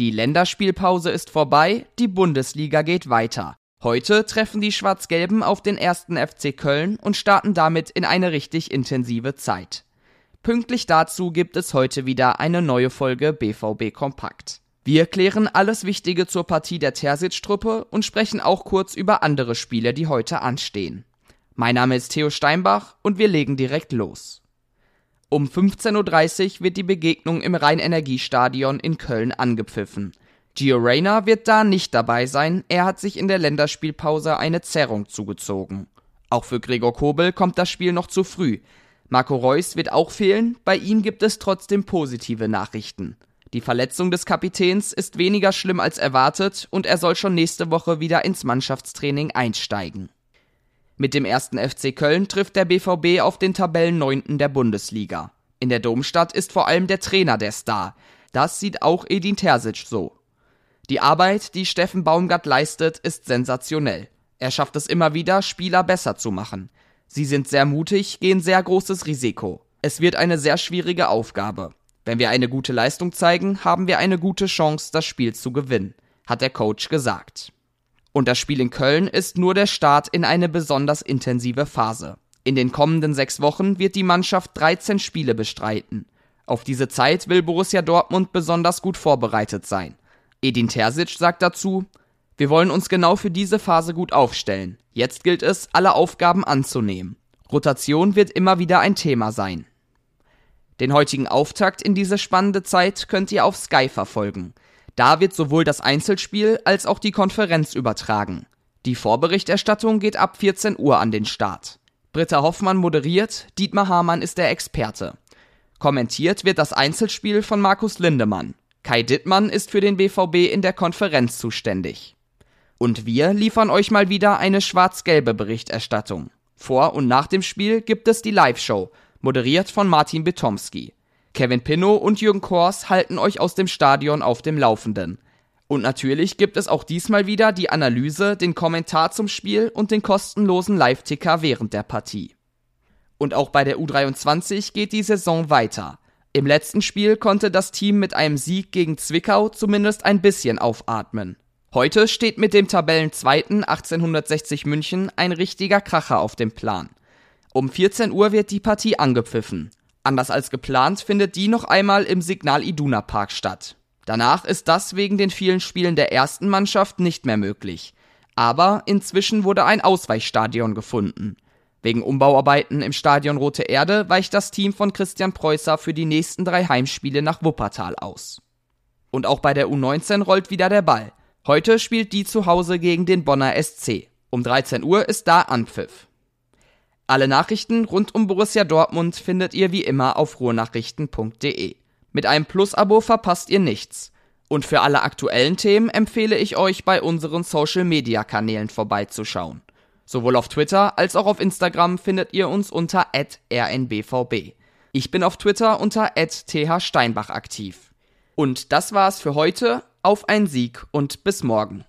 Die Länderspielpause ist vorbei, die Bundesliga geht weiter. Heute treffen die Schwarz-Gelben auf den ersten FC Köln und starten damit in eine richtig intensive Zeit. Pünktlich dazu gibt es heute wieder eine neue Folge BVB Kompakt. Wir klären alles Wichtige zur Partie der Terzic-Truppe und sprechen auch kurz über andere Spiele, die heute anstehen. Mein Name ist Theo Steinbach und wir legen direkt los. Um 15.30 Uhr wird die Begegnung im Rhein-Energiestadion in Köln angepfiffen. Gio Reyna wird da nicht dabei sein, er hat sich in der Länderspielpause eine Zerrung zugezogen. Auch für Gregor Kobel kommt das Spiel noch zu früh. Marco Reus wird auch fehlen, bei ihm gibt es trotzdem positive Nachrichten. Die Verletzung des Kapitäns ist weniger schlimm als erwartet und er soll schon nächste Woche wieder ins Mannschaftstraining einsteigen. Mit dem ersten FC Köln trifft der BVB auf den Tabellenneunten der Bundesliga. In der Domstadt ist vor allem der Trainer der Star. Das sieht auch Edin Terzic so. Die Arbeit, die Steffen Baumgart leistet, ist sensationell. Er schafft es immer wieder, Spieler besser zu machen. Sie sind sehr mutig, gehen sehr großes Risiko. Es wird eine sehr schwierige Aufgabe. Wenn wir eine gute Leistung zeigen, haben wir eine gute Chance, das Spiel zu gewinnen, hat der Coach gesagt. Und das Spiel in Köln ist nur der Start in eine besonders intensive Phase. In den kommenden sechs Wochen wird die Mannschaft 13 Spiele bestreiten. Auf diese Zeit will Borussia Dortmund besonders gut vorbereitet sein. Edin Terzic sagt dazu, wir wollen uns genau für diese Phase gut aufstellen. Jetzt gilt es, alle Aufgaben anzunehmen. Rotation wird immer wieder ein Thema sein. Den heutigen Auftakt in diese spannende Zeit könnt ihr auf Sky verfolgen. Da wird sowohl das Einzelspiel als auch die Konferenz übertragen. Die Vorberichterstattung geht ab 14 Uhr an den Start. Britta Hoffmann moderiert, Dietmar Hamann ist der Experte. Kommentiert wird das Einzelspiel von Markus Lindemann. Kai Dittmann ist für den BVB in der Konferenz zuständig. Und wir liefern euch mal wieder eine schwarz-gelbe Berichterstattung. Vor und nach dem Spiel gibt es die Live-Show moderiert von Martin Betomski. Kevin Pinnow und Jürgen Kors halten euch aus dem Stadion auf dem Laufenden. Und natürlich gibt es auch diesmal wieder die Analyse, den Kommentar zum Spiel und den kostenlosen Live-Ticker während der Partie. Und auch bei der U23 geht die Saison weiter. Im letzten Spiel konnte das Team mit einem Sieg gegen Zwickau zumindest ein bisschen aufatmen. Heute steht mit dem Tabellenzweiten 1860 München ein richtiger Kracher auf dem Plan. Um 14 Uhr wird die Partie angepfiffen. Anders als geplant findet die noch einmal im Signal Iduna Park statt. Danach ist das wegen den vielen Spielen der ersten Mannschaft nicht mehr möglich. Aber inzwischen wurde ein Ausweichstadion gefunden. Wegen Umbauarbeiten im Stadion Rote Erde weicht das Team von Christian Preußer für die nächsten drei Heimspiele nach Wuppertal aus. Und auch bei der U19 rollt wieder der Ball. Heute spielt die zu Hause gegen den Bonner SC. Um 13 Uhr ist da Anpfiff. Alle Nachrichten rund um Borussia Dortmund findet ihr wie immer auf ruhrnachrichten.de. Mit einem Plus-Abo verpasst ihr nichts. Und für alle aktuellen Themen empfehle ich euch bei unseren Social-Media-Kanälen vorbeizuschauen. Sowohl auf Twitter als auch auf Instagram findet ihr uns unter rnbvb. Ich bin auf Twitter unter thsteinbach aktiv. Und das war's für heute. Auf einen Sieg und bis morgen.